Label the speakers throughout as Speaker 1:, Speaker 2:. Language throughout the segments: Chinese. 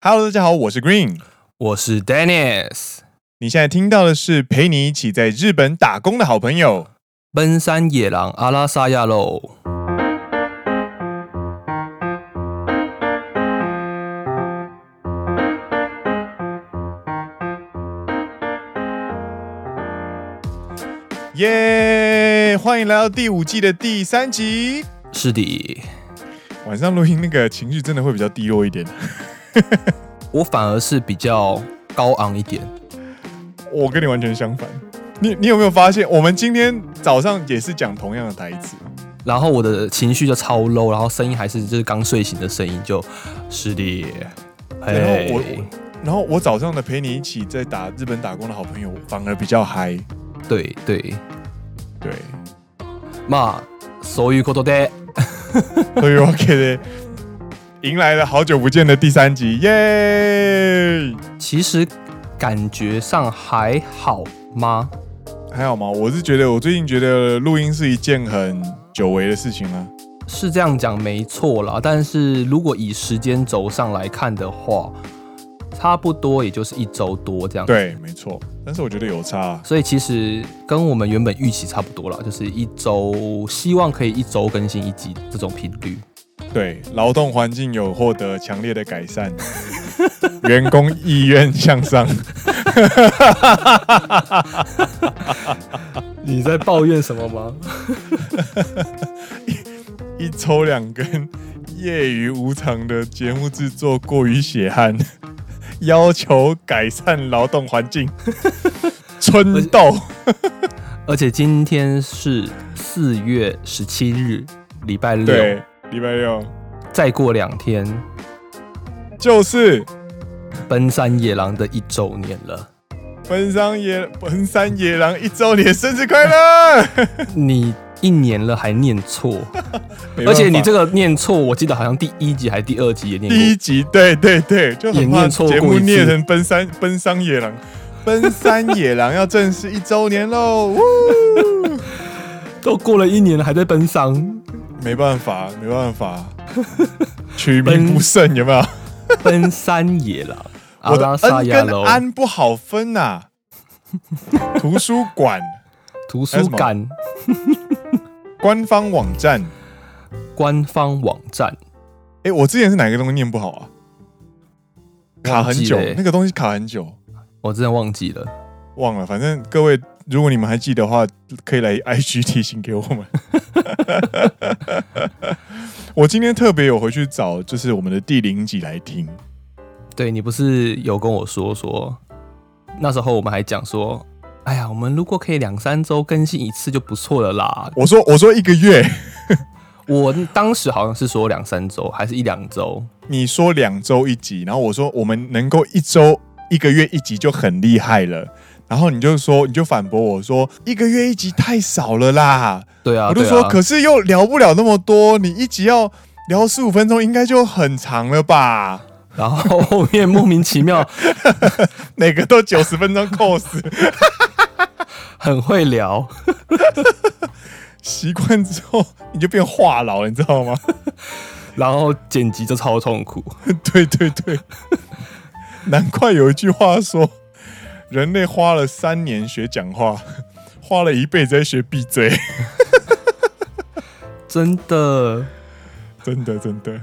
Speaker 1: Hello，大家好，我是 Green，
Speaker 2: 我是 Dennis。
Speaker 1: 你现在听到的是陪你一起在日本打工的好朋友——
Speaker 2: 奔山野狼阿拉萨亚喽。
Speaker 1: 耶！欢迎来到第五季的第三集。
Speaker 2: 是的，
Speaker 1: 晚上录音那个情绪真的会比较低落一点。
Speaker 2: 我反而是比较高昂一点，
Speaker 1: 我跟你完全相反。你你有没有发现，我们今天早上也是讲同样的台词，
Speaker 2: 然后我的情绪就超 low，然后声音还是就是刚睡醒的声音，就是的。
Speaker 1: 然后我，然后我早上的陪你一起在打日本打工的好朋友，反而比较嗨。
Speaker 2: 对对
Speaker 1: 对，
Speaker 2: 嘛，そういうことで，
Speaker 1: 所以 OK 的。 迎来了好久不见的第三集，耶！
Speaker 2: 其实感觉上还好吗？
Speaker 1: 还好吗？我是觉得，我最近觉得录音是一件很久违的事情啊。
Speaker 2: 是这样讲没错啦，但是如果以时间轴上来看的话，差不多也就是一周多这样。
Speaker 1: 对，没错。但是我觉得有差啊，
Speaker 2: 所以其实跟我们原本预期差不多啦，就是一周，希望可以一周更新一集这种频率。
Speaker 1: 对，劳动环境有获得强烈的改善，员工意愿向上。
Speaker 2: 你在抱怨什么吗？
Speaker 1: 一,一周两根，业余无偿的节目制作过于血汗，要求改善劳动环境。春豆，
Speaker 2: 而且今天是四月十七日，礼拜六。
Speaker 1: 礼拜六，
Speaker 2: 再过两天
Speaker 1: 就是
Speaker 2: 奔山野狼的一周年了。
Speaker 1: 奔山野奔山野狼一周年，生日快乐！
Speaker 2: 你一年了还念错，而且你这个念错，我记得好像第一集还是第二集也念错。
Speaker 1: 第一集，对对对，就
Speaker 2: 也念错。节
Speaker 1: 目念成奔山奔山野狼，奔山野狼要正式一周年喽！
Speaker 2: 都过了一年了，还在奔山。
Speaker 1: 没办法，没办法，取名不慎有没有？
Speaker 2: 奔山野郎，
Speaker 1: 我的 N 跟安不好分呐、啊。图书馆，
Speaker 2: 图书馆，
Speaker 1: 官方网站，
Speaker 2: 官方网站。
Speaker 1: 哎，我之前是哪个东西念不好啊？卡很久，那个东西卡很久，
Speaker 2: 我真的忘记了，
Speaker 1: 忘了。反正各位。如果你们还记得的话，可以来 IG 提醒给我们。我今天特别有回去找，就是我们的第零集来听。
Speaker 2: 对，你不是有跟我说说，那时候我们还讲说，哎呀，我们如果可以两三周更新一次就不错了啦。
Speaker 1: 我说我说一个月，
Speaker 2: 我当时好像是说两三周，还是一两周？
Speaker 1: 你说两周一集，然后我说我们能够一周一个月一集就很厉害了。然后你就说，你就反驳我说，一个月一集太少了啦。
Speaker 2: 对啊，
Speaker 1: 我就说，可是又聊不了那么多，你一集要聊十五分钟，应该就很长了吧？
Speaker 2: 然后后面莫名其妙，
Speaker 1: 每个都九十分钟扣死，
Speaker 2: 很会聊。
Speaker 1: 习惯之后，你就变话痨了，你知道吗？
Speaker 2: 然后剪辑就超痛苦。
Speaker 1: 对对对，难怪有一句话说。人类花了三年学讲话，花了一辈子在学闭嘴。
Speaker 2: 真的，
Speaker 1: 真的，真的，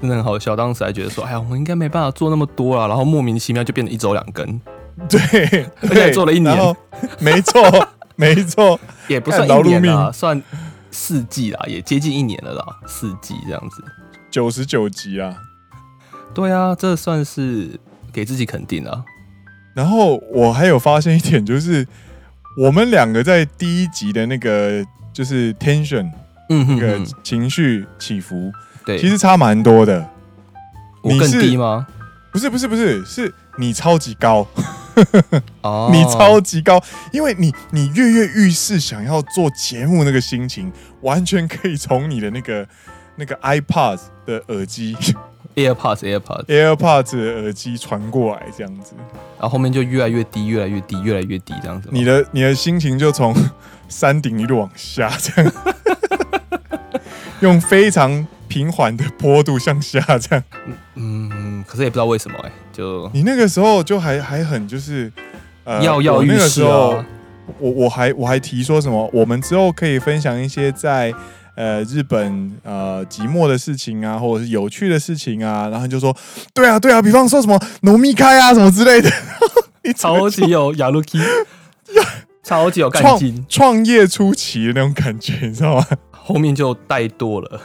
Speaker 2: 真的很好笑。当时还觉得说：“哎呀，我们应该没办法做那么多了。”然后莫名其妙就变成一周两更。
Speaker 1: 对，而且
Speaker 2: 做了一年，
Speaker 1: 没错，没错，
Speaker 2: 也不算一年啦，算四季啦，也接近一年了啦，四季这样子，
Speaker 1: 九十九集啊。
Speaker 2: 对啊，这算是给自己肯定了。
Speaker 1: 然后我还有发现一点，就是我们两个在第一集的那个就是 tension，嗯，那个情绪起伏，对，其实差蛮多的。
Speaker 2: 我更低吗？
Speaker 1: 不是不是不是，是你超级高，哦，你超级高，因为你你跃跃欲试想要做节目那个心情，完全可以从你的那个那个 iPod 的耳机。
Speaker 2: AirPods AirPods
Speaker 1: AirPods 的耳机传过来这样子，
Speaker 2: 然后后面就越来越低，越来越低，越来越低这样子。
Speaker 1: 你的你的心情就从 山顶一路往下，这样，用非常平缓的坡度向下这样。
Speaker 2: 嗯，可可是也不知道为什么哎、欸，就
Speaker 1: 你那个时候就还还很就是
Speaker 2: 呃，跃跃欲试啊。
Speaker 1: 我我还我还提说什么，我们之后可以分享一些在呃日本呃寂寞的事情啊，或者是有趣的事情啊，然后就说对啊对啊，比方说什么农密开啊什么之类的，你
Speaker 2: 超级有雅鲁 k 超级有干劲，
Speaker 1: 创业初期的那种感觉，你知道吗？
Speaker 2: 后面就带多了。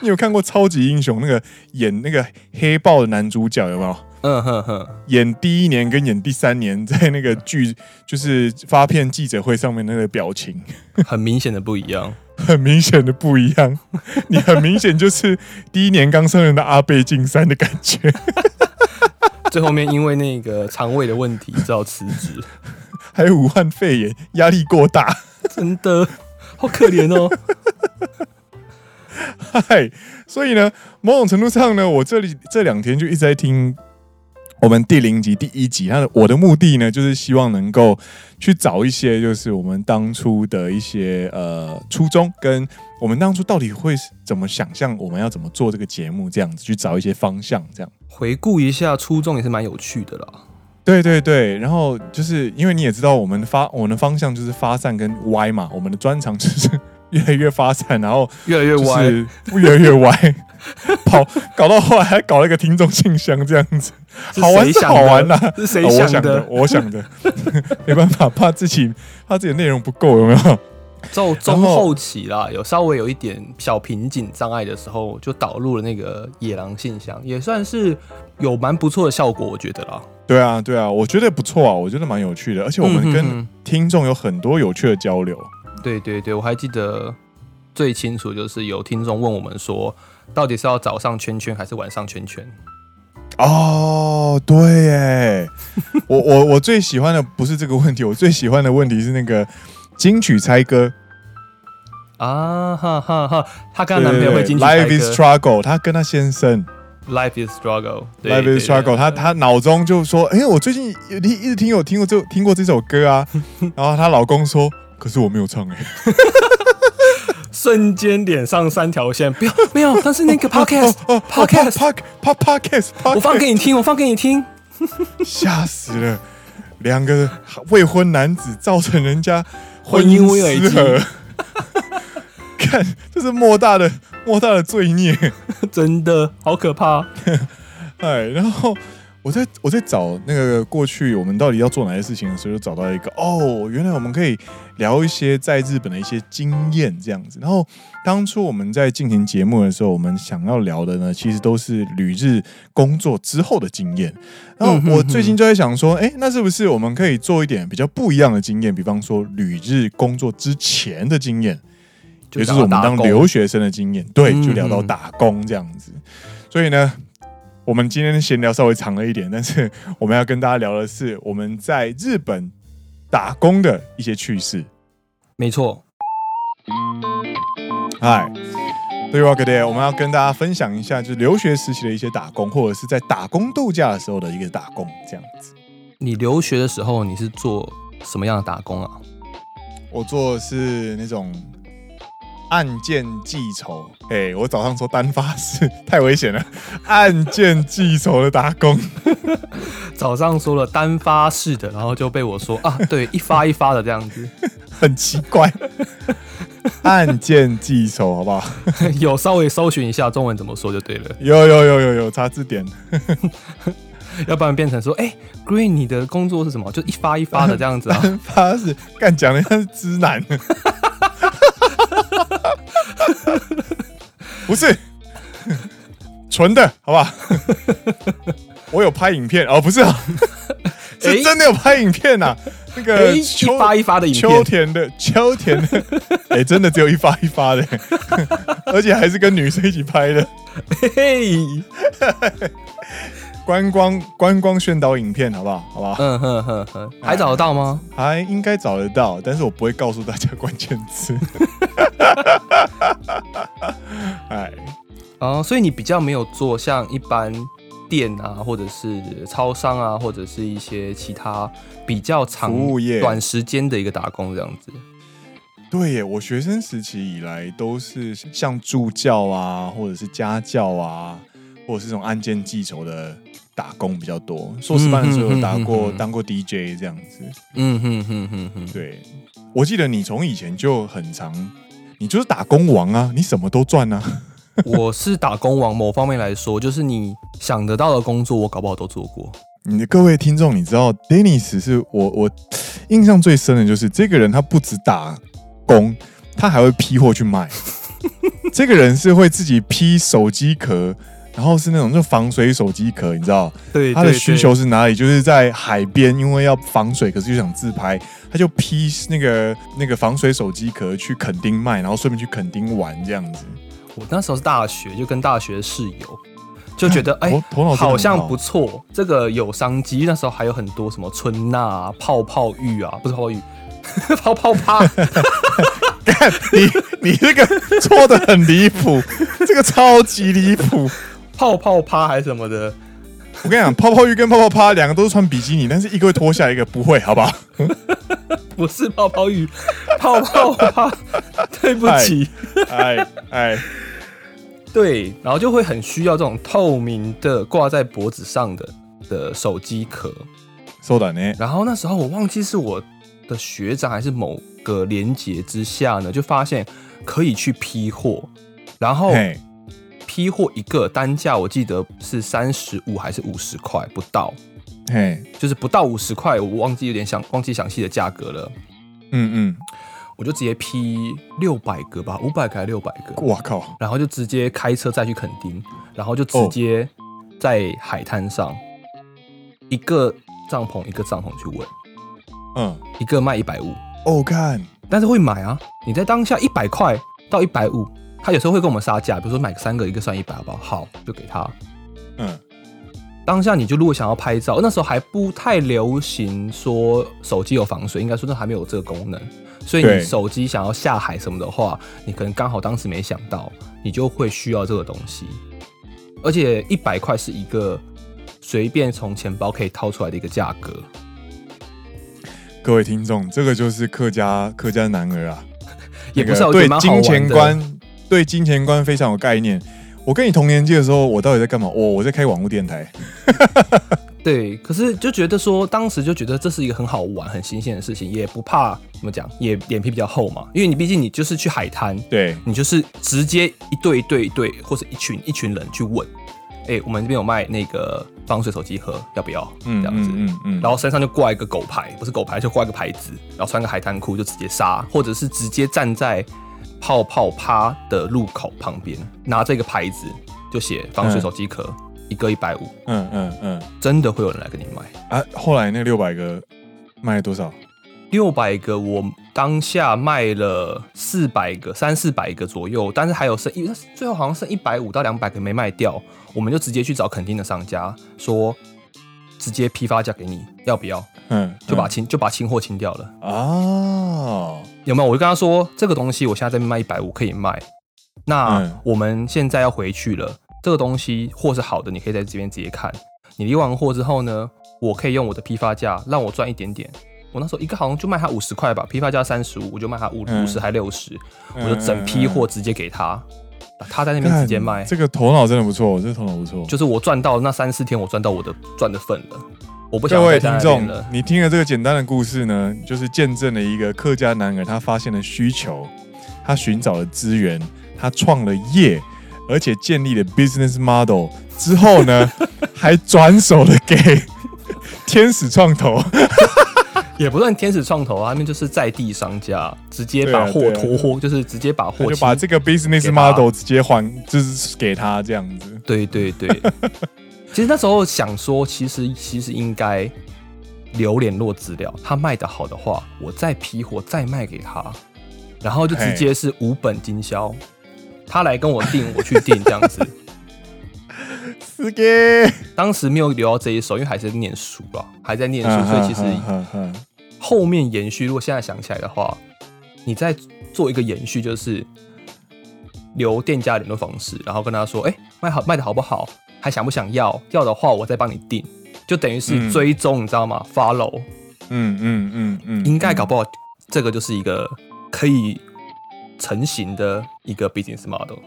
Speaker 1: 你有看过超级英雄那个演那个黑豹的男主角有没有？
Speaker 2: 嗯哼哼，
Speaker 1: 演第一年跟演第三年，在那个剧就是发片记者会上面那个表情，
Speaker 2: 很明显的不一样，
Speaker 1: 很明显的不一样。你很明显就是第一年刚上任的阿贝进山的感觉。
Speaker 2: 最后面因为那个肠胃的问题只好辞职，
Speaker 1: 还有武汉肺炎，压力过大，
Speaker 2: 真的好可怜哦。
Speaker 1: 嗨，所以呢，某种程度上呢，我这里这两天就一直在听。我们第零集第一集，他的我的目的呢，就是希望能够去找一些，就是我们当初的一些呃初衷，跟我们当初到底会怎么想象，我们要怎么做这个节目，这样子去找一些方向，这样
Speaker 2: 回顾一下初衷也是蛮有趣的啦。
Speaker 1: 对对对，然后就是因为你也知道，我们的发我们的方向就是发散跟歪嘛，我们的专长就是越来越发散，然后
Speaker 2: 越来越歪，
Speaker 1: 越来越歪。跑搞到后来还搞了一个听众信箱这样子，好玩是好玩啦、啊，
Speaker 2: 是谁想，、哦、想的？
Speaker 1: 我想的，没办法，怕自己怕自己内容不够，有没有？
Speaker 2: 到 中后期啦，有稍微有一点小瓶颈障碍的时候，就导入了那个野狼信箱，也算是有蛮不错的效果，我觉得啦。
Speaker 1: 对啊，对啊，我觉得不错啊，我觉得蛮有趣的，而且我们跟听众有很多有趣的交流。
Speaker 2: 对对对，我还记得最清楚就是有听众问我们说。到底是要早上圈圈还是晚上圈圈？
Speaker 1: 哦，对耶，我我我最喜欢的不是这个问题，我最喜欢的问题是那个金曲猜歌。
Speaker 2: 啊哈哈哈！她跟她男朋友会金曲猜歌
Speaker 1: ，Life is struggle，她跟她先生
Speaker 2: ，Life is struggle，Life
Speaker 1: is struggle，她她脑中就说，哎、欸，我最近有一直听有听过这听过这首歌啊，然后她老公说，可是我没有唱哎。
Speaker 2: 瞬间脸上三条线，不要没有，但是那个 podcast，podcast，podcast，我放给你听，我放给你听，
Speaker 1: 吓死了，两个未婚男子造成人家婚姻失和，看这是莫大的莫大的罪孽，
Speaker 2: 真的好可怕，
Speaker 1: 哎，然后。我在我在找那个过去我们到底要做哪些事情的时候，就找到一个哦，原来我们可以聊一些在日本的一些经验这样子。然后当初我们在进行节目的时候，我们想要聊的呢，其实都是旅日工作之后的经验。然后我最近就在想说，哎，那是不是我们可以做一点比较不一样的经验？比方说旅日工作之前的经验，也就是我们当留学生的经验。对，就聊到打工这样子。所以呢。我们今天的闲聊稍微长了一点，但是 我们要跟大家聊的是我们在日本打工的一些趣事。
Speaker 2: 没错。
Speaker 1: 嗨，对哇，哥爹，我们要跟大家分享一下，就是留学时期的一些打工，或者是在打工度假的时候的一个打工，这样子。
Speaker 2: 你留学的时候，你是做什么样的打工啊？
Speaker 1: 我做的是那种。案件记仇，哎、欸，我早上说单发式太危险了。案件记仇的打工，
Speaker 2: 早上说了单发式的，然后就被我说啊，对，一发一发的这样子，
Speaker 1: 很奇怪。案件记仇，好不好？
Speaker 2: 有稍微搜寻一下中文怎么说就对了。
Speaker 1: 有有有有有查字典，
Speaker 2: 要不然变成说，哎、欸、，Green，你的工作是什么？就一发一发的这样子啊？
Speaker 1: 单发式干讲的像是直男。不是。纯的，好不好？我有拍影片哦，不是啊，是真的有拍影片呐、啊。那个
Speaker 2: 一发一发的影片，
Speaker 1: 秋田的秋田的，哎、欸，真的只有一发一发的，而且还是跟女生一起拍的。嘿，观光观光宣导影片，好不好？好不好？
Speaker 2: 嗯哼哼哼，还找得到吗？
Speaker 1: 还应该找得到，但是我不会告诉大家关键词。哎，
Speaker 2: 哦，所以你比较没有做像一般店啊，或者是超商啊，或者是一些其他比较长
Speaker 1: 服务业
Speaker 2: 短时间的一个打工这样子。
Speaker 1: 对耶，我学生时期以来都是像助教啊，或者是家教啊，或者是这种案件记仇的打工比较多。硕士班的时候有打过、当过 DJ 这样子。嗯哼哼哼哼。对，我记得你从以前就很长，你就是打工王啊，你什么都赚啊。
Speaker 2: 我是打工王，某方面来说，就是你想得到的工作，我搞不好都做过。
Speaker 1: 你的各位听众，你知道 Dennis 是我我印象最深的就是这个人，他不止打工，他还会批货去卖。这个人是会自己批手机壳，然后是那种就防水手机壳，你知道？
Speaker 2: 对，
Speaker 1: 他的需求是哪里？就是在海边，因为要防水，可是又想自拍，他就批那个那个防水手机壳去垦丁卖，然后顺便去垦丁玩这样子。
Speaker 2: 我那时候是大学，就跟大学室友就觉得，哎、欸，好像不错，这个有商机。那时候还有很多什么春娜、啊、泡泡浴啊，不是泡泡浴，泡泡趴。
Speaker 1: 你你这个错的很离谱，这个超级离谱，
Speaker 2: 泡泡趴还是什么的。
Speaker 1: 我跟你讲，泡泡浴跟泡泡趴两个都是穿比基尼，但是一个会脱下，一个不会，好不好？
Speaker 2: 不是泡泡浴，泡泡趴。对不起，
Speaker 1: 哎哎，
Speaker 2: 对，然后就会很需要这种透明的挂在脖子上的的手机壳。
Speaker 1: そうだね。
Speaker 2: 然后那时候我忘记是我的学长还是某个连结之下呢，就发现可以去批货，然后 批货一个单价我记得是三十五还是五十块不到，
Speaker 1: 嘿，
Speaker 2: 就是不到五十块，我忘记有点想忘记详细的价格了。
Speaker 1: 嗯嗯。
Speaker 2: 我就直接批六百个吧，五百个还是六百个？
Speaker 1: 我靠！
Speaker 2: 然后就直接开车再去垦丁，然后就直接在海滩上一个帐篷一个帐篷去问，
Speaker 1: 嗯，
Speaker 2: 一个卖一百五。
Speaker 1: 哦，看，
Speaker 2: 但是会买啊！你在当下一百块到一百五，他有时候会跟我们杀价，比如说买三个一个算一百，好不好？好，就给他。
Speaker 1: 嗯，
Speaker 2: 当下你就如果想要拍照，那时候还不太流行说手机有防水，应该说那还没有这个功能。所以你手机想要下海什么的话，你可能刚好当时没想到，你就会需要这个东西。而且一百块是一个随便从钱包可以掏出来的一个价格。
Speaker 1: 各位听众，这个就是客家客家男儿啊，
Speaker 2: 也不是
Speaker 1: 对金钱观对金钱观非常有概念。我跟你同年纪的时候，我到底在干嘛？我我在开网络电台。
Speaker 2: 对，可是就觉得说，当时就觉得这是一个很好玩、很新鲜的事情，也不怕怎么讲，也脸皮比较厚嘛。因为你毕竟你就是去海滩，
Speaker 1: 对，
Speaker 2: 你就是直接一对一对一对，或者一群一群人去问，哎，我们这边有卖那个防水手机盒，要不要？嗯，这样子，嗯嗯，嗯，然后身上就挂一个狗牌，不是狗牌，就挂一个牌子，然后穿个海滩裤就直接杀，或者是直接站在泡泡趴的路口旁边，拿这个牌子就写防水手机壳。嗯一个一百五，
Speaker 1: 嗯嗯嗯，
Speaker 2: 真的会有人来跟你买
Speaker 1: 啊？后来那六百个卖了多少？
Speaker 2: 六百个，我当下卖了四百个，三四百个左右，但是还有剩一，最后好像剩一百五到两百个没卖掉，我们就直接去找肯定的商家说，直接批发价给你，要不要？嗯，就把清就把清货清掉了。
Speaker 1: 哦，
Speaker 2: 有没有？我就跟他说，这个东西我现在在卖一百五可以卖，那我们现在要回去了。这个东西货是好的，你可以在这边直接看。你离完货之后呢，我可以用我的批发价让我赚一点点。我那时候一个好像就卖他五十块吧，批发价三十五，我就卖他五五十还六十，我就整批货直接给他，他在那边直接卖。
Speaker 1: 这个头脑真的不错，这个头脑不错。
Speaker 2: 就是我赚到那三四天，我赚到我的赚的份了。我不
Speaker 1: 想各位听众，你听了这个简单的故事呢，就是见证了一个客家男儿他发现了需求，他寻找了资源，他创了业。而且建立了 business model 之后呢，还转手了给 天使创投，
Speaker 2: 也不算天使创投啊，他们就是在地商家，直接把货拖货，就是直接把货
Speaker 1: 就把这个 business model 直接还，就是给他这样子。
Speaker 2: 对对对，其实那时候想说，其实其实应该留联络资料，他卖的好的话，我再批货再卖给他，然后就直接是无本经销。他来跟我订，我去订这样子。
Speaker 1: 是的，
Speaker 2: 当时没有留到这一手，因为还在念书吧，还在念书，所以其实后面延续。如果现在想起来的话，你再做一个延续，就是留店家联络方式，然后跟他说：“哎，卖好卖的好不好？还想不想要？要的话，我再帮你订。”就等于是追踪，你知道吗？Follow。
Speaker 1: 嗯嗯嗯嗯，
Speaker 2: 应该搞不好这个就是一个可以。成型的一个 business model，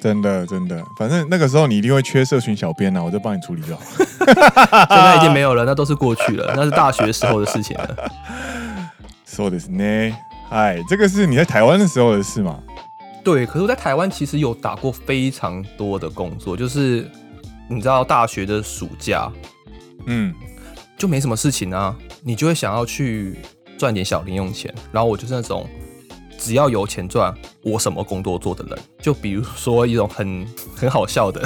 Speaker 1: 真的真的，反正那个时候你一定会缺社群小编啊，我就帮你处理掉。
Speaker 2: 现在已经没有了，那都是过去了，那是大学时候的事情了。
Speaker 1: そうですね。哎，这个是你在台湾的时候的事吗？
Speaker 2: 对，可是我在台湾其实有打过非常多的工作，就是 你知道大学的暑假，嗯，就没什么事情啊，你就会想要去赚点小零用钱，然后我就是那种。只要有钱赚，我什么工作做的人，就比如说一种很很好笑的，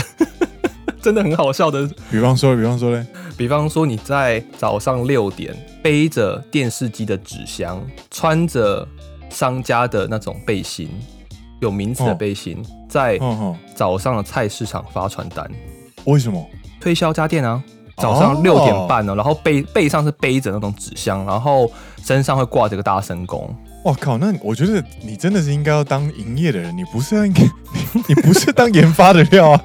Speaker 2: 真的很好笑的。
Speaker 1: 比方说，比方说嘞，
Speaker 2: 比方说你在早上六点背着电视机的纸箱，穿着商家的那种背心，有名字的背心，哦、在早上的菜市场发传单。
Speaker 1: 为什么？
Speaker 2: 推销家电啊！早上六点半呢，哦、然后背背上是背着那种纸箱，然后身上会挂着个大神功。
Speaker 1: 我靠，那我觉得你真的是应该要当营业的人，你不是应该，你不是当研发的料啊，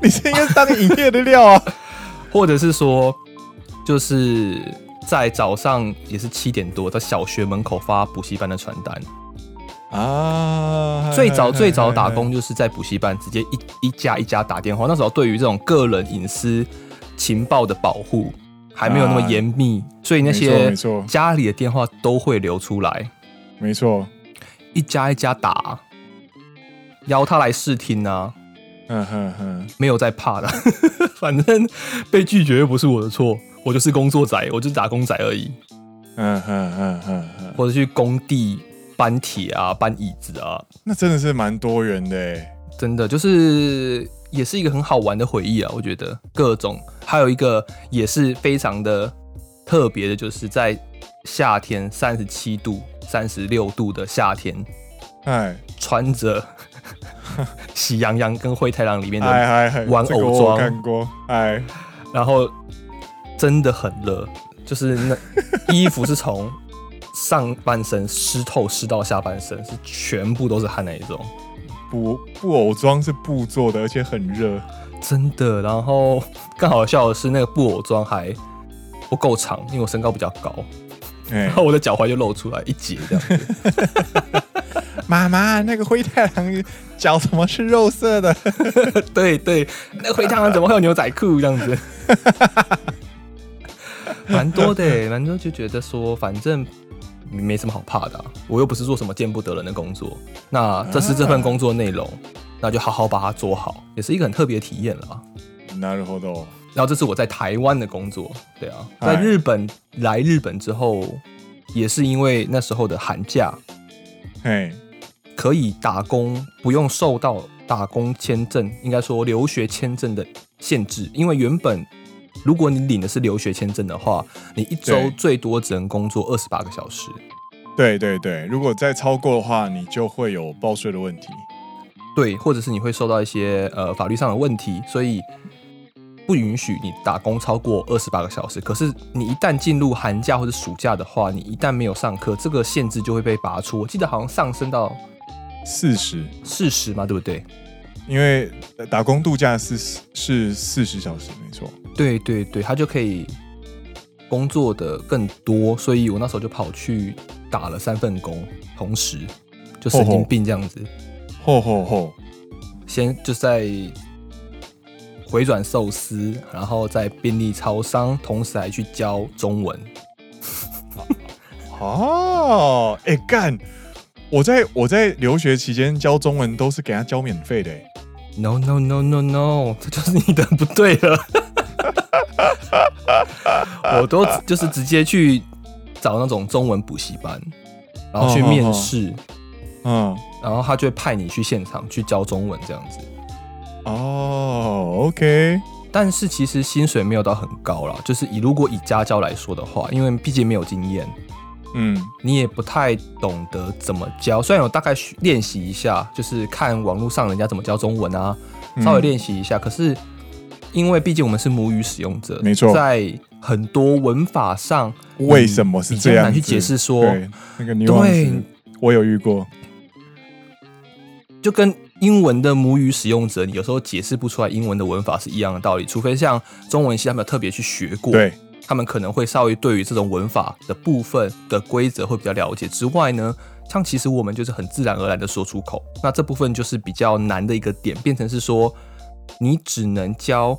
Speaker 1: 你是应该当营业的料啊，
Speaker 2: 或者是说，就是在早上也是七点多，在小学门口发补习班的传单啊。最早最早打工就是在补习班，直接一一家一家打电话。那时候对于这种个人隐私情报的保护还没有那么严密，所以那些家里的电话都会流出来。
Speaker 1: 没错，
Speaker 2: 一家一家打，邀他来试听啊，嗯哼哼，没有在怕的，反正被拒绝又不是我的错，我就是工作仔，我就是打工仔而已，嗯哼哼哼，或者去工地搬铁啊，搬椅子啊，
Speaker 1: 那真的是蛮多元的哎，
Speaker 2: 真的就是也是一个很好玩的回忆啊，我觉得。各种，还有一个也是非常的特别的，就是在夏天三十七度。三十六度的夏天，哎，穿着 喜羊羊跟灰太狼里面的玩偶装，
Speaker 1: 看过，哎，
Speaker 2: 然后真的很热，就是那 衣服是从上半身湿透湿到下半身，是全部都是汗那一种。
Speaker 1: 布布偶装是布做的，而且很热，
Speaker 2: 真的。然后更好笑的是，那个布偶装还不够长，因为我身高比较高。然后我的脚踝就露出来一截这样子。
Speaker 1: 妈妈，那个灰太狼脚怎么是肉色的？
Speaker 2: 对对，那个灰太狼怎么会有牛仔裤这样子？蛮多的，蛮多就觉得说，反正没什么好怕的啊，我又不是做什么见不得人的工作。那这是这份工作内容，那就好好把它做好，也是一个很特别的体验了。
Speaker 1: なるほど。
Speaker 2: 然后这是我在台湾的工作，对啊，在日本来日本之后，也是因为那时候的寒假，嘿，可以打工，不用受到打工签证，应该说留学签证的限制。因为原本 如果你领的是留学签证的话，你一周最多只能工作二十八个小时。
Speaker 1: 对对对，如果再超过的话，你就会有报税的问题。
Speaker 2: 对，或者是你会受到一些呃法律上的问题，所以。不允许你打工超过二十八个小时。可是你一旦进入寒假或者暑假的话，你一旦没有上课，这个限制就会被拔出。我记得好像上升到
Speaker 1: 四十，
Speaker 2: 四十嘛，对不对？
Speaker 1: 因为打工度假是是四十小时，没错。
Speaker 2: 对对对，他就可以工作的更多，所以我那时候就跑去打了三份工，同时就神经病这样子。
Speaker 1: 吼吼吼！
Speaker 2: 先就在。回转寿司，然后在便利超商，同时还去教中文。
Speaker 1: 哦，哎、欸、干！我在我在留学期间教中文都是给他教免费的。
Speaker 2: No no no no no，这就是你的不对了。我都就是直接去找那种中文补习班，然后去面试，嗯，然后他就会派你去现场去教中文这样子。
Speaker 1: 哦、oh，OK，
Speaker 2: 但是其实薪水没有到很高啦，就是以如果以家教来说的话，因为毕竟没有经验，嗯，你也不太懂得怎么教。虽然有大概练习一下，就是看网络上人家怎么教中文啊，稍微练习一下。嗯、可是因为毕竟我们是母语使用者，
Speaker 1: 没错，
Speaker 2: 在很多文法上，
Speaker 1: 为什么是这样？难
Speaker 2: 去解释说，
Speaker 1: 对，那个你对，我有遇过，
Speaker 2: 就跟。英文的母语使用者，你有时候解释不出来英文的文法是一样的道理，除非像中文系他们有特别去学过，
Speaker 1: 对，
Speaker 2: 他们可能会稍微对于这种文法的部分的规则会比较了解。之外呢，像其实我们就是很自然而然的说出口。那这部分就是比较难的一个点，变成是说你只能教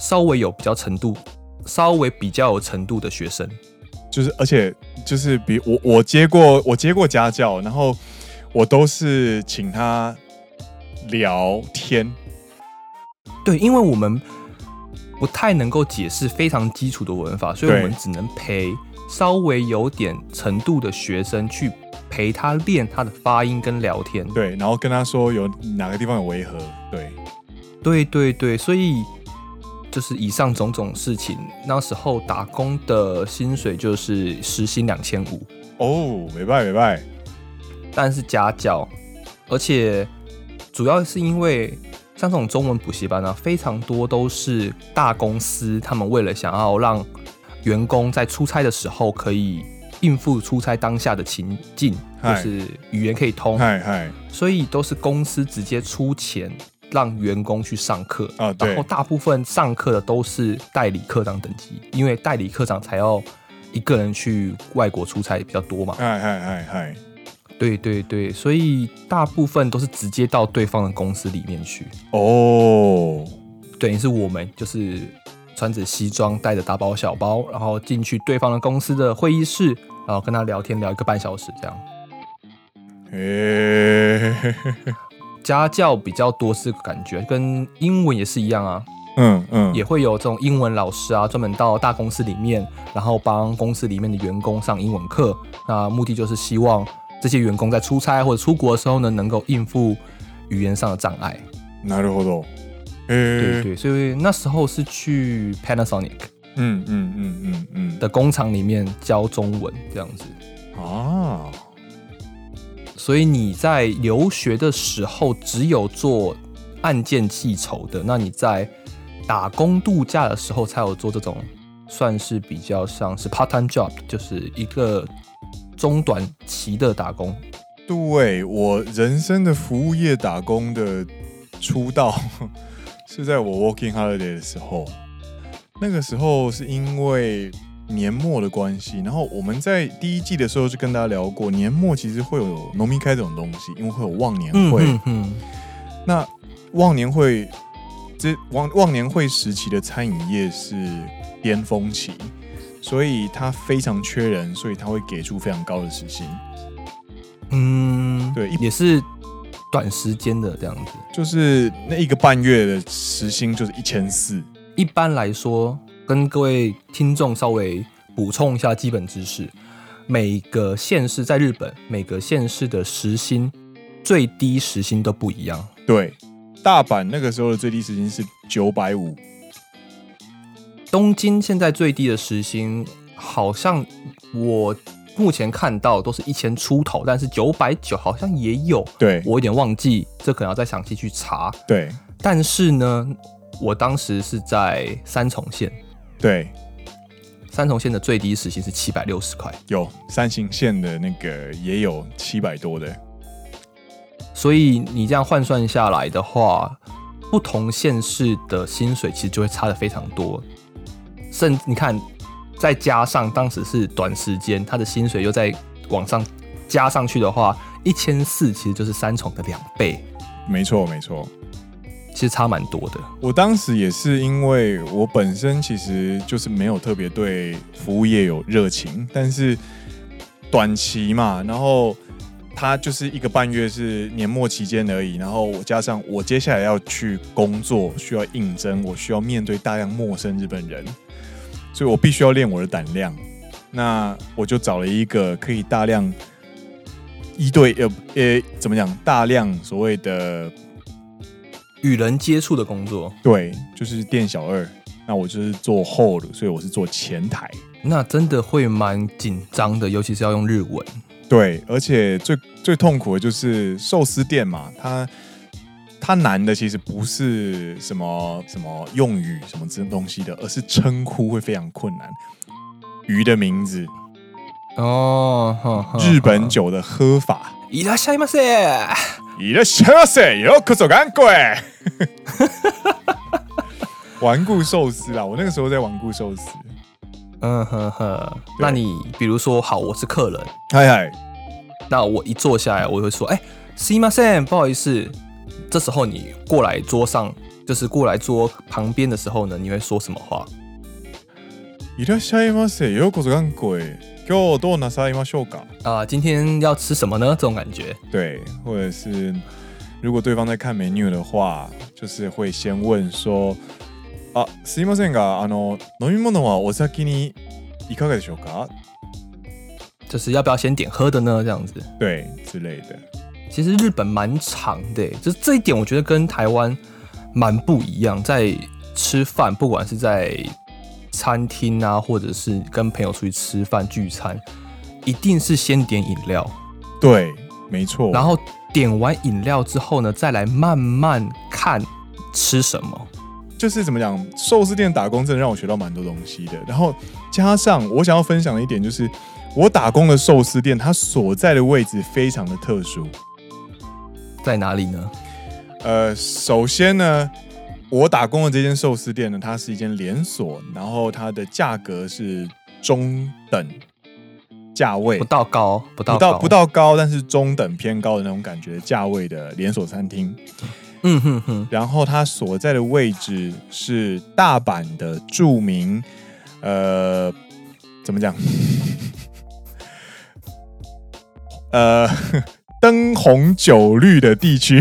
Speaker 2: 稍微有比较程度、稍微比较有程度的学生。
Speaker 1: 就是，而且就是比我我接过我接过家教，然后我都是请他聊天。
Speaker 2: 对，因为我们不太能够解释非常基础的文法，所以我们只能陪稍微有点程度的学生去陪他练他的发音跟聊天。
Speaker 1: 对，然后跟他说有哪个地方有违和。对，
Speaker 2: 对对对，所以。就是以上种种事情，那时候打工的薪水就是时薪两千五
Speaker 1: 哦，没拜没拜，
Speaker 2: 但是家教，而且主要是因为像这种中文补习班啊，非常多都是大公司，他们为了想要让员工在出差的时候可以应付出差当下的情境，就是语言可以通，所以都是公司直接出钱。让员工去上课
Speaker 1: 啊，
Speaker 2: 然后大部分上课的都是代理课长等级，因为代理课长才要一个人去外国出差比较多嘛。
Speaker 1: 嗨嗨嗨嗨，
Speaker 2: 对对对，所以大部分都是直接到对方的公司里面去。
Speaker 1: 哦，
Speaker 2: 等于是我们就是穿着西装，带着大包小包，然后进去对方的公司的会议室，然后跟他聊天聊一个半小时这样。
Speaker 1: 嘿。
Speaker 2: 家教比较多是感觉，跟英文也是一样啊。
Speaker 1: 嗯嗯，
Speaker 2: 也会有这种英文老师啊，专门到大公司里面，然后帮公司里面的员工上英文课。那目的就是希望这些员工在出差或者出国的时候呢，能够应付语言上的障碍。
Speaker 1: なるほど。
Speaker 2: 对对，所以那时候是去 Panasonic，
Speaker 1: 嗯嗯嗯嗯嗯
Speaker 2: 的工厂里面教中文这样子。
Speaker 1: 啊。
Speaker 2: 所以你在留学的时候只有做案件记仇的，那你在打工度假的时候才有做这种，算是比较像是 part time job，就是一个 中短期的打工。
Speaker 1: 对，我人生的服务业打工的出道 是在我 working holiday 的时候，那个时候是因为。年末的关系，然后我们在第一季的时候就跟大家聊过，年末其实会有农民开这种东西，因为会有忘年会。
Speaker 2: 嗯，嗯，
Speaker 1: 那忘年会这忘忘年会时期的餐饮业是巅峰期，所以他非常缺人，所以他会给出非常高的时薪。
Speaker 2: 嗯，
Speaker 1: 对，
Speaker 2: 也是短时间的这样子，
Speaker 1: 就是那一个半月的时薪就是一千四。
Speaker 2: 一般来说。跟各位听众稍微补充一下基本知识，每个县市在日本，每个县市的时薪最低时薪都不一样。
Speaker 1: 对，大阪那个时候的最低时薪是九百五，
Speaker 2: 东京现在最低的时薪好像我目前看到都是一千出头，但是九百九好像也有。
Speaker 1: 对，
Speaker 2: 我有点忘记，这可能要再详细去查。
Speaker 1: 对，
Speaker 2: 但是呢，我当时是在三重县。
Speaker 1: 对，
Speaker 2: 三重县的最低时薪是七百六十块，
Speaker 1: 有山形县的那个也有七百多的，
Speaker 2: 所以你这样换算下来的话，不同县市的薪水其实就会差的非常多。甚至你看，再加上当时是短时间，他的薪水又在往上加上去的话，一千四其实就是三重的两倍。
Speaker 1: 没错，没错。
Speaker 2: 其实差蛮多的。
Speaker 1: 我当时也是因为我本身其实就是没有特别对服务业有热情，但是短期嘛，然后他就是一个半月是年末期间而已，然后我加上我接下来要去工作，需要应征，我需要面对大量陌生日本人，所以我必须要练我的胆量。那我就找了一个可以大量一对呃呃怎么讲，大量所谓的。
Speaker 2: 与人接触的工作，
Speaker 1: 对，就是店小二。那我就是做 hold，所以我是做前台。
Speaker 2: 那真的会蛮紧张的，尤其是要用日文。
Speaker 1: 对，而且最最痛苦的就是寿司店嘛，它它难的其实不是什么什么用语什么这东西的，而是称呼会非常困难。鱼的名字
Speaker 2: 哦，呵呵
Speaker 1: 日本酒的喝法。
Speaker 2: いらっしゃいませ。
Speaker 1: いらっしゃいませ。ようこそ顽固。顽固寿司啦，我那个时候在顽固寿司。
Speaker 2: 嗯呵呵，那你比如说，好，我是客人，
Speaker 1: 嗨嗨，
Speaker 2: 那我一坐下来，我会说：“哎、欸，すいません，不好意思。” 这时候你过来桌上，就是过来桌旁边的时候呢，你会说什么话？
Speaker 1: いらっしゃいませ。ようこそ顽固へ。今日どうなさいましょうか？
Speaker 2: 啊，今天要吃什么呢？这种感觉。
Speaker 1: 对，或者是如果对方在看 menu 的话，就是会先问说：“啊，すいませんが、あの饮み物はお先にいかがでしょうか？”
Speaker 2: 就是要不要先点喝的呢？这样子，
Speaker 1: 对之类的。
Speaker 2: 其实日本蛮长的，就是这一点我觉得跟台湾蛮不一样。在吃饭，不管是在餐厅啊，或者是跟朋友出去吃饭聚餐，一定是先点饮料。
Speaker 1: 对，没错。
Speaker 2: 然后点完饮料之后呢，再来慢慢看吃什么。
Speaker 1: 就是怎么讲，寿司店打工真的让我学到蛮多东西的。然后加上我想要分享的一点就是。我打工的寿司店，它所在的位置非常的特殊，
Speaker 2: 在哪里呢？
Speaker 1: 呃，首先呢，我打工的这间寿司店呢，它是一间连锁，然后它的价格是中等价位，
Speaker 2: 不到高，不到
Speaker 1: 不到不到高，但是中等偏高的那种感觉价位的连锁餐厅。
Speaker 2: 嗯哼哼。
Speaker 1: 然后它所在的位置是大阪的著名，呃，怎么讲？呃，灯红酒绿的地区，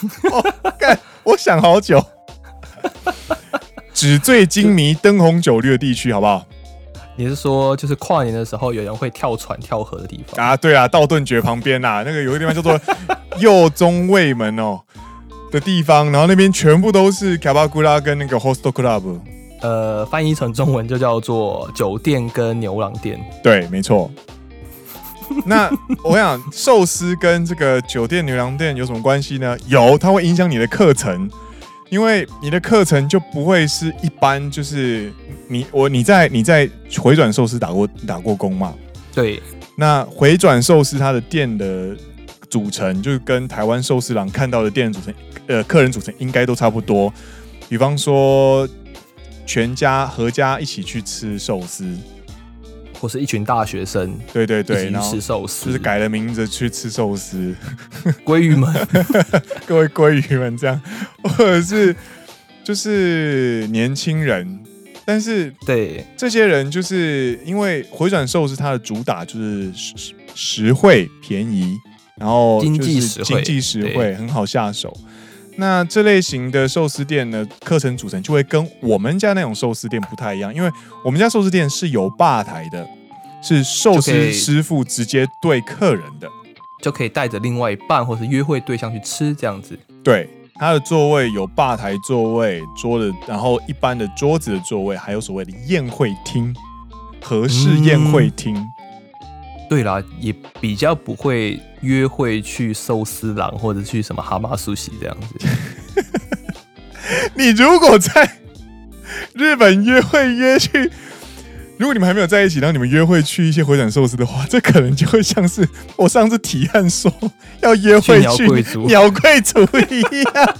Speaker 1: 干，我想好久，纸醉金迷、灯红酒绿的地区，好不好？
Speaker 2: 你是说，就是跨年的时候有人会跳船、跳河的地方
Speaker 1: 啊？对啊，道顿崛旁边啊，那个有个地方叫做 右中卫门哦的地方，然后那边全部都是卡巴古拉跟那个 Hostel Club，
Speaker 2: 呃，翻译成中文就叫做酒店跟牛郎店。
Speaker 1: 对，没错。那我想寿司跟这个酒店牛郎店有什么关系呢？有，它会影响你的课程，因为你的课程就不会是一般，就是你我你在你在回转寿司打过打过工嘛？
Speaker 2: 对。
Speaker 1: 那回转寿司它的店的组成，就是跟台湾寿司郎看到的店组成，呃，客人组成应该都差不多。比方说，全家合家一起去吃寿司。
Speaker 2: 或是一群大学生，
Speaker 1: 对
Speaker 2: 对对，吃寿司，
Speaker 1: 就是改了名字去吃寿司，
Speaker 2: 鲑鱼们，
Speaker 1: 各位鲑鱼们这样，或者是就是年轻人，但是
Speaker 2: 对。
Speaker 1: 这些人，就是因为回转寿司它的主打就是实实惠便宜，然后经济实惠，经济实惠很好下手。那这类型的寿司店呢，课程组成就会跟我们家那种寿司店不太一样，因为我们家寿司店是有吧台的，是寿司师傅直接对客人的，
Speaker 2: 就可以带着另外一半或是约会对象去吃这样子。
Speaker 1: 对，它的座位有吧台座位、桌的，然后一般的桌子的座位，还有所谓的宴会厅、合适宴会厅。嗯
Speaker 2: 对啦，也比较不会约会去寿司郎或者去什么蛤蟆寿司这样子。
Speaker 1: 你如果在日本约会约去，如果你们还没有在一起，然后你们约会去一些回转寿司的话，这可能就会像是我上次提案说要约会去鸟贵族一样。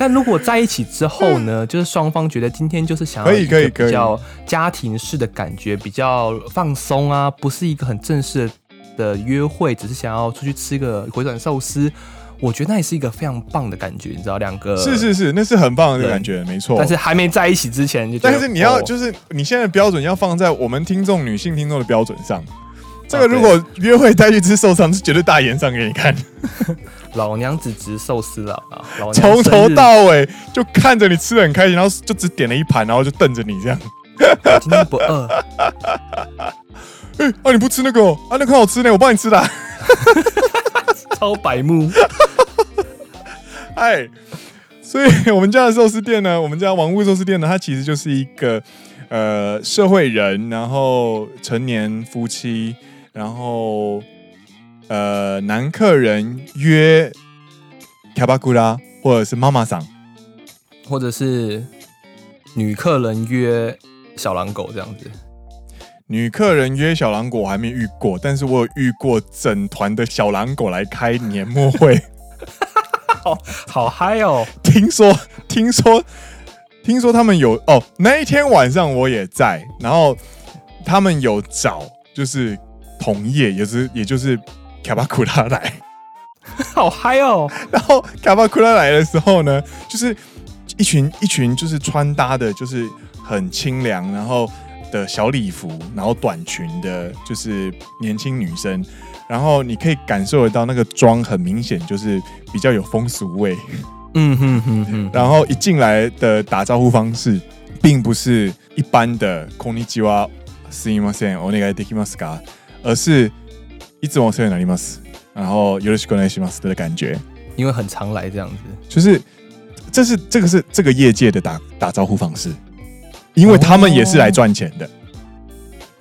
Speaker 2: 但如果在一起之后呢，就是双方觉得今天就是想要一个比较家庭式的感觉，比较放松啊，不是一个很正式的约会，只是想要出去吃一个回转寿司，我觉得那也是一个非常棒的感觉，你知道，两个
Speaker 1: 是是是，那是很棒的感觉，没错。
Speaker 2: 但是还没在一起之前就，
Speaker 1: 但是你要就是你现在的标准要放在我们听众女性听众的标准上，这个如果约会带去吃寿司，是绝对大演上给你看。
Speaker 2: 老娘只值寿司了啊！
Speaker 1: 从头到尾就看着你吃的很开心，然后就只点了一盘，然后就瞪着你这样。
Speaker 2: 今天不饿。
Speaker 1: 哎、欸，啊你不吃那个？啊那个很好吃呢，我帮你吃的。
Speaker 2: 超白目。
Speaker 1: 哎，所以我们家的寿司店呢，我们家王屋寿司店呢，它其实就是一个呃社会人，然后成年夫妻，然后。呃，男客人约卡巴古拉，或者是妈妈桑，
Speaker 2: 或者是女客人约小狼狗这样子。
Speaker 1: 女客人约小狼狗我还没遇过，但是我有遇过整团的小狼狗来开年末会，
Speaker 2: 好好嗨哦！
Speaker 1: 听说，听说，听说他们有哦，那一天晚上我也在，然后他们有找就是。同业，也是也就是卡巴库拉来，
Speaker 2: 好嗨哦！
Speaker 1: 然后卡巴库拉来的时候呢，就是一群一群就是穿搭的，就是很清凉，然后的小礼服，然后短裙的，就是年轻女生，然后你可以感受得到那个妆很明显，就是比较有风俗味。嗯哼哼哼。然后一进来的打招呼方式，并不是一般的“こんにちは”。すみません、お愿いできますか？ 而是いつもお世话になります，然后よろしくお愿いします的感觉，
Speaker 2: 因为很常来这样子，
Speaker 1: 就是这是这个是这个业界的打打招呼方式，因为他们也是来赚钱的。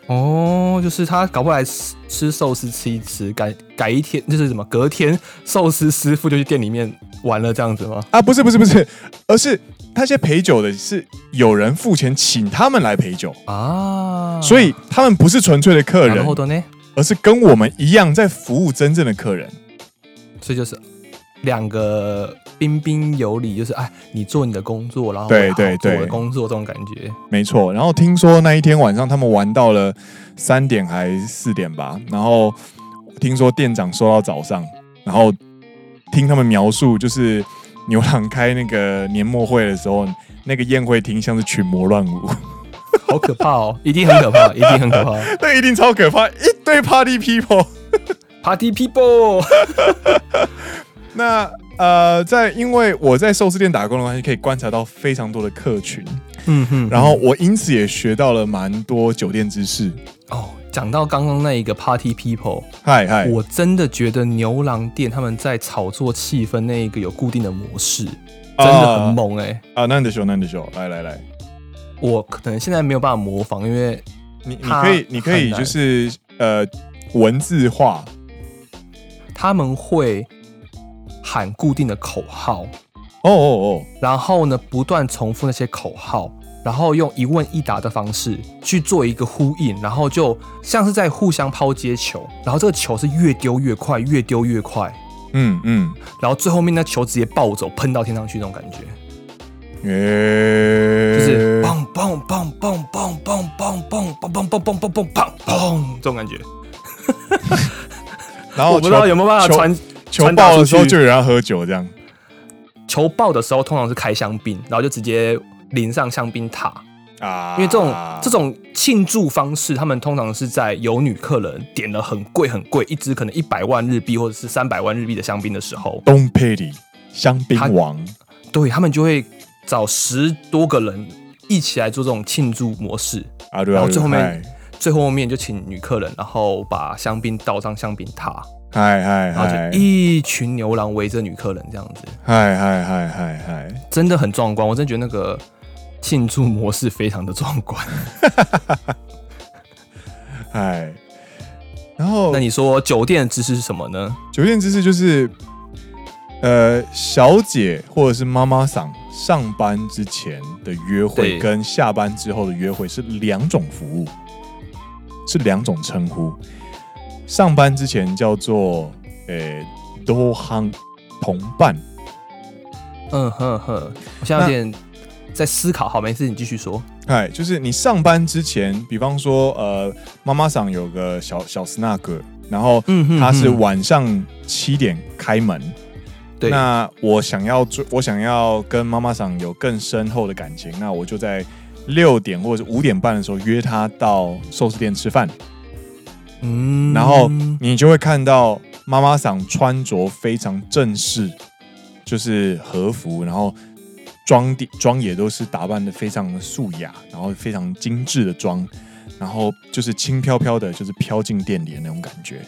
Speaker 2: 哦，就是他搞不来吃吃寿司吃一吃，改改一天就是什么隔天寿司师傅就去店里面玩了这样子吗？
Speaker 1: 啊，不是不是不是，而是。 那些陪酒的是有人付钱请他们来陪酒啊，所以他们不是纯粹的客人，而是跟我们一样在服务真正的客人，
Speaker 2: 所以就是两个彬彬有礼，就是哎，你做你的工作，然后对对对，我的工作这种感觉，
Speaker 1: 没错。然后听说那一天晚上他们玩到了三点还四点吧，然后听说店长说到早上，然后听他们描述就是。牛郎开那个年末会的时候，那个宴会厅像是群魔乱舞，
Speaker 2: 好可怕哦！一定很可怕，一定很可怕，
Speaker 1: 那一定超可怕，一堆 party people，party
Speaker 2: people。
Speaker 1: 那呃，在因为我在寿司店打工的关系，可以观察到非常多的客群，嗯哼，然后我因此也学到了蛮多酒店知识
Speaker 2: 哦。讲到刚刚那一个 Party People，
Speaker 1: 嗨嗨，
Speaker 2: 我真的觉得牛郎店他们在炒作气氛那一个有固定的模式，真的很猛哎、欸！
Speaker 1: 啊，难得秀，难得秀，来来来，
Speaker 2: 我可能现在没有办法模仿，因为
Speaker 1: 你你可以你可以就是呃文字化，
Speaker 2: 他们会喊固定的口号，
Speaker 1: 哦哦哦，
Speaker 2: 然后呢不断重复那些口号。然后用一问一答的方式去做一个呼应，然后就像是在互相抛接球，然后这个球是越丢越快，越丢越快，嗯嗯，然后最后面那球直接暴走，喷到天上去那种感觉，就是嘣嘣嘣嘣嘣嘣嘣嘣嘣嘣嘣嘣嘣嘣嘣这种感觉。
Speaker 1: 然后
Speaker 2: 我不知道有没有办法传
Speaker 1: 球爆的时候就有人喝酒这样，
Speaker 2: 球爆的时候通常是开香槟，然后就直接。淋上香槟塔啊，因为这种这种庆祝方式，他们通常是在有女客人点了很贵很贵，一支可能一百万日币或者是三百万日币的香槟的时候，
Speaker 1: 东佩里香槟王，
Speaker 2: 他对他们就会找十多个人一起来做这种庆祝模式啊，然后最后面最后面就请女客人，然后把香槟倒上香槟塔。
Speaker 1: 嗨嗨嗨！
Speaker 2: 然后就一群牛郎围着女客人这样子，
Speaker 1: 嗨嗨嗨嗨嗨，
Speaker 2: 真的很壮观，我真的觉得那个。庆祝模式非常的壮观，
Speaker 1: 哎，然后
Speaker 2: 那你说酒店的知识是什么呢？
Speaker 1: 酒店知识就是，呃，小姐或者是妈妈桑上班之前的约会跟下班之后的约会是两种服务，是两种称呼。上班之前叫做呃多夯同伴，
Speaker 2: 嗯哼哼，我现在有点。在思考，好，没事，你继续说。
Speaker 1: 哎，就是你上班之前，比方说，呃，妈妈桑有个小小 snack，然后他是晚上七点开门。对，那我想要做，我想要跟妈妈桑有更深厚的感情，那我就在六点或者五点半的时候约他到寿司店吃饭。嗯，然后你就会看到妈妈桑穿着非常正式，就是和服，然后。妆的妆也都是打扮的非常的素雅，然后非常精致的妆，然后就是轻飘飘的，就是飘进店里的那种感觉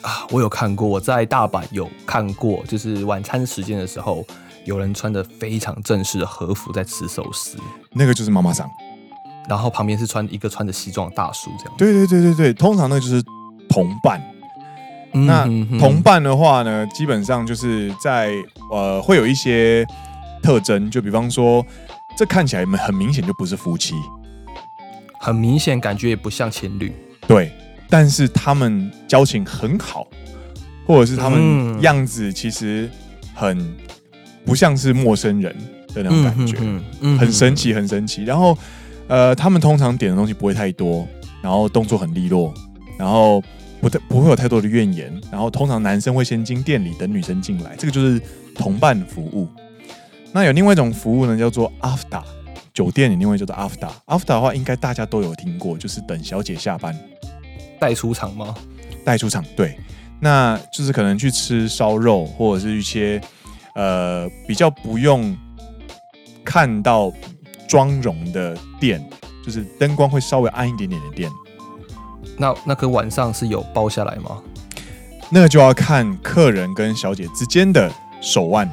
Speaker 2: 啊！我有看过，我在大阪有看过，就是晚餐时间的时候，有人穿的非常正式的和服在吃寿司，
Speaker 1: 那个就是妈妈桑，
Speaker 2: 然后旁边是穿一个穿着西装的大叔，这样。
Speaker 1: 对对对对对，通常那就是同伴。那同伴的话呢，基本上就是在呃会有一些。特征就比方说，这看起来很明显就不是夫妻，
Speaker 2: 很明显感觉也不像情侣。
Speaker 1: 对，但是他们交情很好，或者是他们样子其实很不像是陌生人的那种感觉，很神奇，很神奇。然后，呃，他们通常点的东西不会太多，然后动作很利落，然后不太不会有太多的怨言。然后通常男生会先进店里等女生进来，这个就是同伴服务。那有另外一种服务呢，叫做 after 酒店里另外叫做 after after 的话，应该大家都有听过，就是等小姐下班
Speaker 2: 带出场吗？
Speaker 1: 带出场，对，那就是可能去吃烧肉，或者是一些呃比较不用看到妆容的店，就是灯光会稍微暗一点点的店。
Speaker 2: 那那个晚上是有包下来吗？
Speaker 1: 那个就要看客人跟小姐之间的手腕。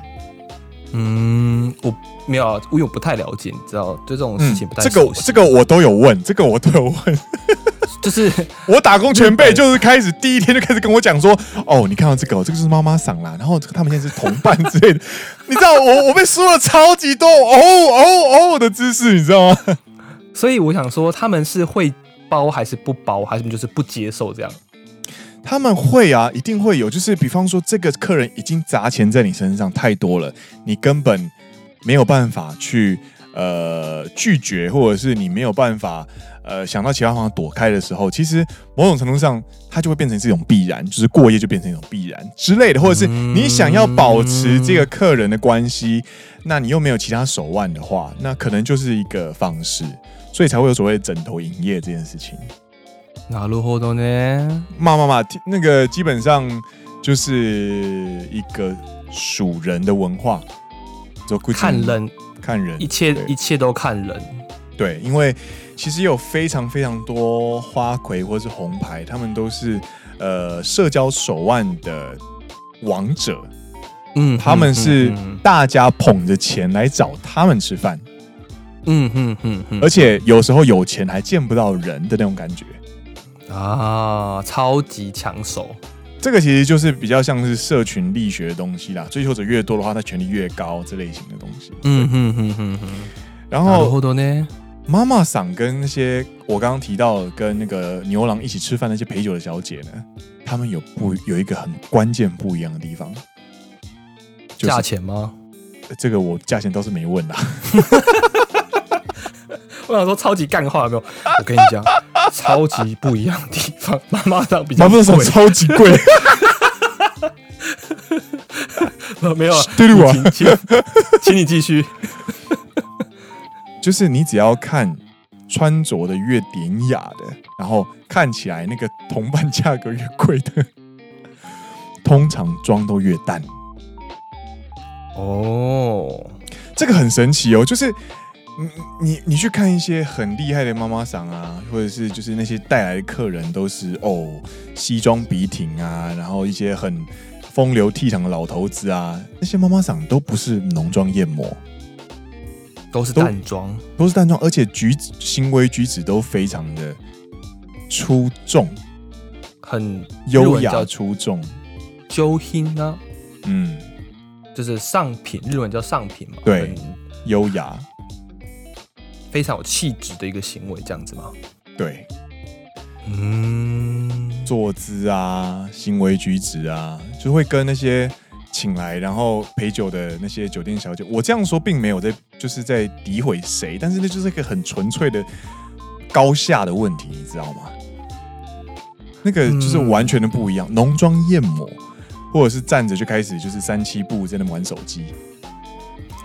Speaker 2: 嗯，我没有，我有不太了解，你知道，对这种事情不太。
Speaker 1: 这个这个我都有问，这个我都有问。
Speaker 2: 就是
Speaker 1: 我打工前辈，就是开始第一天就开始跟我讲说，哦，你看到这个，这个是妈妈桑啦，然后他们现在是同伴之类的。你知道我我被说了超级多哦哦哦的知识，你知道吗？
Speaker 2: 所以我想说，他们是会包还是不包，还是就是不接受这样？
Speaker 1: 他们会啊，一定会有。就是比方说，这个客人已经砸钱在你身上太多了，你根本没有办法去呃拒绝，或者是你没有办法呃想到其他方法躲开的时候，其实某种程度上，它就会变成是一种必然，就是过夜就变成一种必然之类的，或者是你想要保持这个客人的关系，那你又没有其他手腕的话，那可能就是一个方式，所以才会有所谓的枕头营业这件事情。
Speaker 2: 那如何的呢？
Speaker 1: 骂骂骂，那个基本上就是一个数人的文化，就
Speaker 2: 看人，
Speaker 1: 看人，
Speaker 2: 一切一切都看人。
Speaker 1: 对，因为其实有非常非常多花魁或是红牌，他们都是呃社交手腕的王者。嗯，他们是大家捧着钱来找他们吃饭。嗯嗯嗯嗯，而且有时候有钱还见不到人的那种感觉。
Speaker 2: 啊，超级抢手，
Speaker 1: 这个其实就是比较像是社群力学的东西啦。追求者越多的话，他权力越高，这类型的东西。嗯哼哼哼哼。然后，后呢？妈妈桑跟那些我刚刚提到跟那个牛郎一起吃饭那些陪酒的小姐呢，他们有不有一个很关键不一样的地方？
Speaker 2: 价钱吗？
Speaker 1: 这个我价钱倒是没问啦。
Speaker 2: 我想说超级干话有没有？我跟你讲，超级不一样的地方，妈妈桑比较贵，
Speaker 1: 妈妈桑超级贵。
Speaker 2: 没有啊，
Speaker 1: 对对
Speaker 2: 请请，请你继续。
Speaker 1: 就是你只要看穿着的越典雅的，然后看起来那个同伴价格越贵的，通常妆都越淡。
Speaker 2: 哦，
Speaker 1: 这个很神奇哦，就是。你你你去看一些很厉害的妈妈桑啊，或者是就是那些带来的客人都是哦西装笔挺啊，然后一些很风流倜傥的老头子啊，那些妈妈桑都不是浓妆艳抹，
Speaker 2: 都是淡妆，
Speaker 1: 都，是淡妆，而且举止行为举止都非常的出众，
Speaker 2: 很
Speaker 1: 优雅出众，
Speaker 2: 揪心呢，
Speaker 1: 嗯，
Speaker 2: 就是上品，日文叫上品嘛，
Speaker 1: 对，优雅。
Speaker 2: 非常有气质的一个行为，这样子吗？
Speaker 1: 对，
Speaker 2: 嗯，
Speaker 1: 坐姿啊，行为举止啊，就会跟那些请来然后陪酒的那些酒店小姐，我这样说并没有在就是在诋毁谁，但是那就是一个很纯粹的高下的问题，你知道吗？那个就是完全的不一样，浓妆艳抹，或者是站着就开始就是三七步在那玩手机。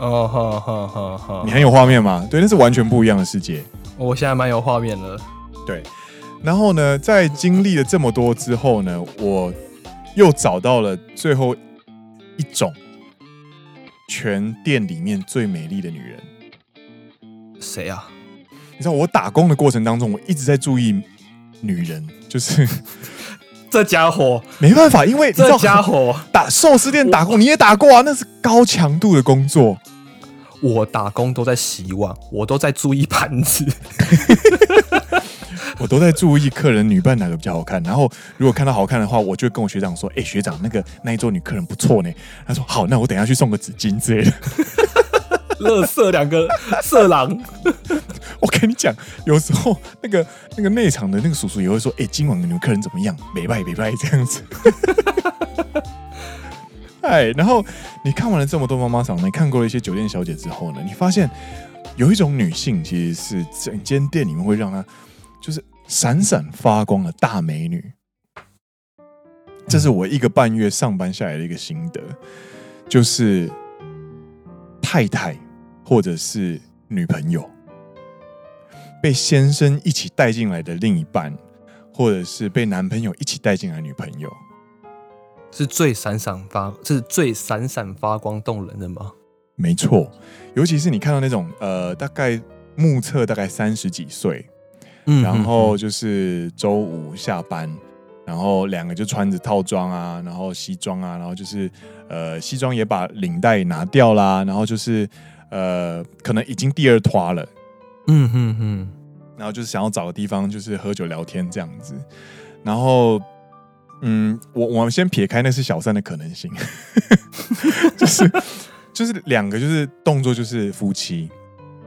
Speaker 2: 哦，好好好好，
Speaker 1: 你很有画面吗？对，那是完全不一样的世界。
Speaker 2: 我现在蛮有画面的。
Speaker 1: 对，然后呢，在经历了这么多之后呢，我又找到了最后一种全店里面最美丽的女人。
Speaker 2: 谁啊？
Speaker 1: 你知道我打工的过程当中，我一直在注意女人，就是。
Speaker 2: 这家伙
Speaker 1: 没办法，因为
Speaker 2: 这家伙
Speaker 1: 打寿司店打工，你也打过啊，那是高强度的工作。
Speaker 2: 我打工都在洗碗，我都在注意盘子，
Speaker 1: 我都在注意客人女伴哪个比较好看。然后如果看到好看的话，我就会跟我学长说：“哎，学长，那个那一桌女客人不错呢。”他说：“好，那我等一下去送个纸巾之类的。”
Speaker 2: 乐色两个色狼，
Speaker 1: 我跟你讲，有时候那个那个内场的那个叔叔也会说：“哎、欸，今晚的你们客人怎么样？没拜没拜这样子。” 哎，然后你看完了这么多妈妈桑，你看过了一些酒店小姐之后呢，你发现有一种女性其实是整间店里面会让她就是闪闪发光的大美女。这是我一个半月上班下来的一个心得，就是太太或者是女朋友被先生一起带进来的另一半，或者是被男朋友一起带进来的女朋友，
Speaker 2: 是最闪闪发，是最闪闪发光动人的吗？
Speaker 1: 没错，尤其是你看到那种呃，大概目测大概三十几岁，嗯，然后就是周五下班。然后两个就穿着套装啊，然后西装啊，然后就是呃西装也把领带拿掉啦，然后就是呃可能已经第二拖了，嗯哼哼，然后就是想要找个地方就是喝酒聊天这样子，然后嗯我我们先撇开那是小三的可能性，就是就是两个就是动作就是夫妻，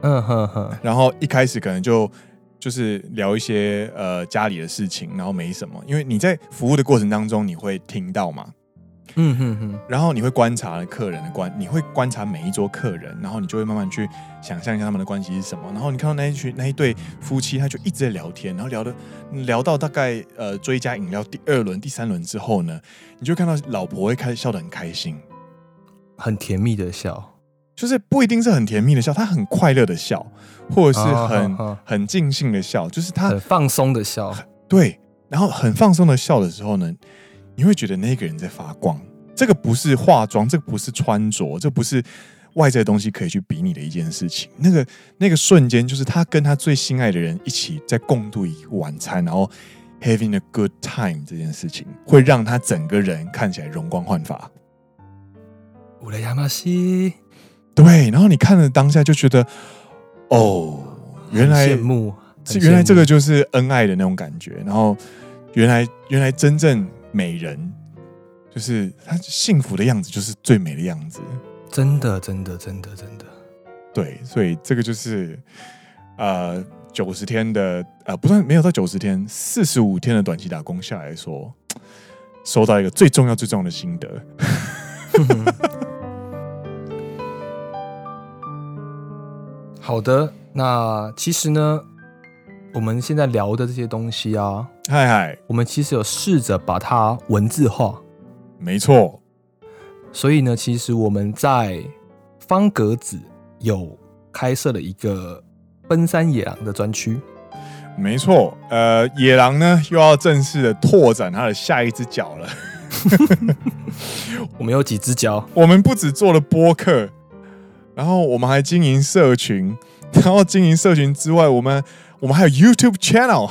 Speaker 1: 嗯哼哼，然后一开始可能就。就是聊一些呃家里的事情，然后没什么，因为你在服务的过程当中，你会听到嘛，嗯哼哼，然后你会观察客人的关，你会观察每一桌客人，然后你就会慢慢去想象一下他们的关系是什么，然后你看到那一群那一对夫妻，他就一直在聊天，然后聊的聊到大概呃追加饮料第二轮、第三轮之后呢，你就看到老婆会开始笑得很开心，
Speaker 2: 很甜蜜的笑。
Speaker 1: 就是不一定是很甜蜜的笑，他很快乐的笑，或者是很、哦、很尽兴的笑，就是他
Speaker 2: 很放松的笑。
Speaker 1: 对，然后很放松的笑的时候呢，你会觉得那个人在发光。这个不是化妆，这个不是穿着，这不是外在的东西可以去比拟的一件事情。那个那个瞬间，就是他跟他最心爱的人一起在共度一个晚餐，然后 having a good time 这件事情，会让他整个人看起来容光焕发。
Speaker 2: 乌雷亚马西。
Speaker 1: 对，然后你看了当下就觉得，哦，原来
Speaker 2: 羡慕，
Speaker 1: 是原来这个就是恩爱的那种感觉。然后原来原来真正美人，就是她幸福的样子，就是最美的样子。
Speaker 2: 真的，真的，真的，真的。
Speaker 1: 对，所以这个就是呃九十天的呃不算没有到九十天，四十五天的短期打工下来说，收到一个最重要最重要的心得。
Speaker 2: 好的，那其实呢，我们现在聊的这些东西啊，
Speaker 1: 嗨嗨，
Speaker 2: 我们其实有试着把它文字化，
Speaker 1: 没错。
Speaker 2: 所以呢，其实我们在方格子有开设了一个奔山野狼的专区，
Speaker 1: 没错。呃，野狼呢又要正式的拓展它的下一只脚了。
Speaker 2: 我们有几只脚？
Speaker 1: 我们不只做了播客。然后我们还经营社群，然后经营社群之外，我们我们还有 YouTube channel。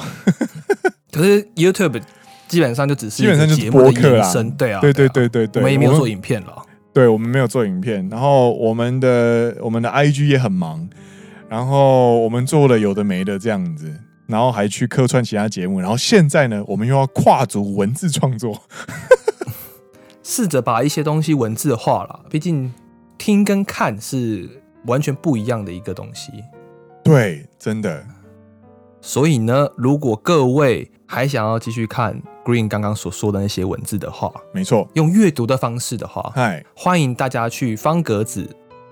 Speaker 2: 可是 YouTube 基本上就只是
Speaker 1: 基本上就是播客啦，
Speaker 2: 对啊，
Speaker 1: 对对对对对，
Speaker 2: 我们也没有做影片了。
Speaker 1: 对，我们没有做影片。然后我们的我们的 IG 也很忙，然后我们做了有的没的这样子，然后还去客串其他节目。然后现在呢，我们又要跨足文字创作，
Speaker 2: 试着把一些东西文字化了，毕竟。听跟看是完全不一样的一个东西，
Speaker 1: 对，真的。
Speaker 2: 所以呢，如果各位还想要继续看 Green 刚刚所说的那些文字的话，
Speaker 1: 没错，
Speaker 2: 用阅读的方式的话，
Speaker 1: 嗨，
Speaker 2: 欢迎大家去方格子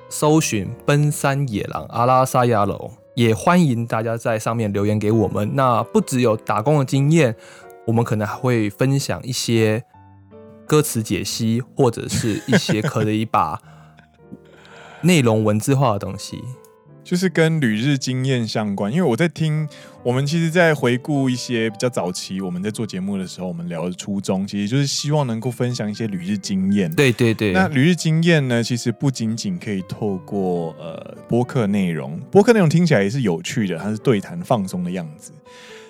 Speaker 2: 搜寻奔山野狼阿拉萨亚楼，也欢迎大家在上面留言给我们。那不只有打工的经验，我们可能还会分享一些歌词解析，或者是一些可以把。内容文字化的东西，
Speaker 1: 就是跟旅日经验相关。因为我在听，我们其实，在回顾一些比较早期我们在做节目的时候，我们聊的初衷，其实就是希望能够分享一些旅日经验。
Speaker 2: 对对对。
Speaker 1: 那旅日经验呢，其实不仅仅可以透过呃播客内容，播客内容听起来也是有趣的，它是对谈放松的样子。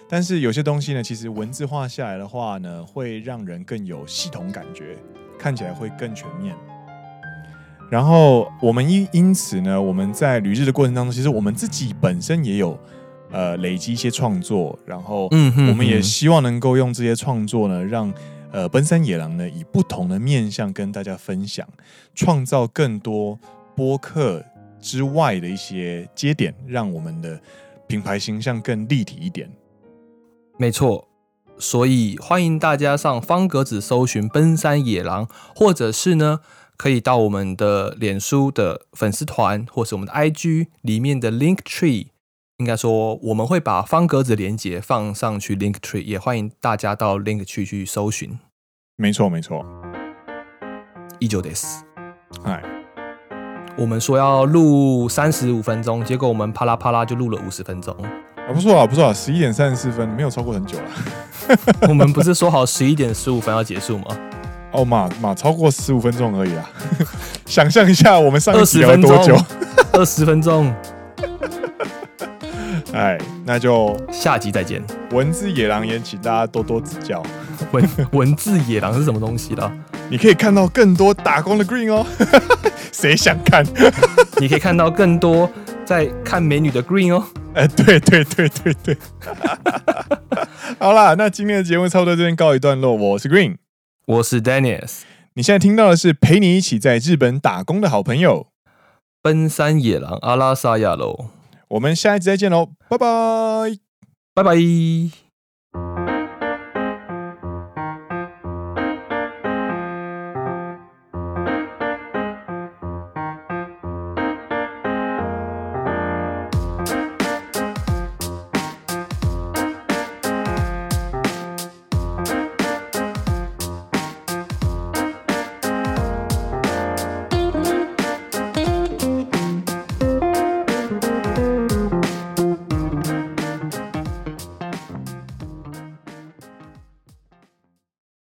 Speaker 1: 但是有些东西呢，其实文字化下来的话呢，会让人更有系统感觉，看起来会更全面。然后我们因因此呢，我们在旅日的过程当中，其实我们自己本身也有呃累积一些创作，然后我们也希望能够用这些创作呢，让呃奔山野狼呢以不同的面向跟大家分享，创造更多播客之外的一些节点，让我们的品牌形象更立体一点。
Speaker 2: 没错，所以欢迎大家上方格子搜寻奔山野狼，或者是呢。可以到我们的脸书的粉丝团，或是我们的 IG 里面的 Link Tree，应该说我们会把方格子连接放上去 Link Tree，也欢迎大家到 Link Tree 去搜寻。
Speaker 1: 没错，没错。
Speaker 2: 依旧です。
Speaker 1: 哎，
Speaker 2: 我们说要录三十五分钟，结果我们啪啦啪啦就录了五十分钟。
Speaker 1: 啊，不错啊，不错啊，十一点三十四分，没有超过很久了。
Speaker 2: 我们不是说好十一点十五分要结束吗？
Speaker 1: 哦，嘛嘛，超过十五分钟而已啊！想象一下，我们上一集聊了多久？
Speaker 2: 二十分钟。
Speaker 1: 哎，那就
Speaker 2: 下集再见。
Speaker 1: 文字野狼也请大家多多指教。
Speaker 2: 文文字野狼是什么东西啦？
Speaker 1: 你可以看到更多打工的 Green 哦。谁想看？
Speaker 2: 你可以看到更多在看美女的 Green 哦。
Speaker 1: 哎，对对对对对。好啦，那今天的节目差不多这边告一段落。我是 Green，
Speaker 2: 我是 Dennis。
Speaker 1: 你现在听到的是陪你一起在日本打工的好朋友——
Speaker 2: 奔山野狼阿拉萨亚喽。
Speaker 1: 我们下一集再见喽，拜拜，
Speaker 2: 拜拜。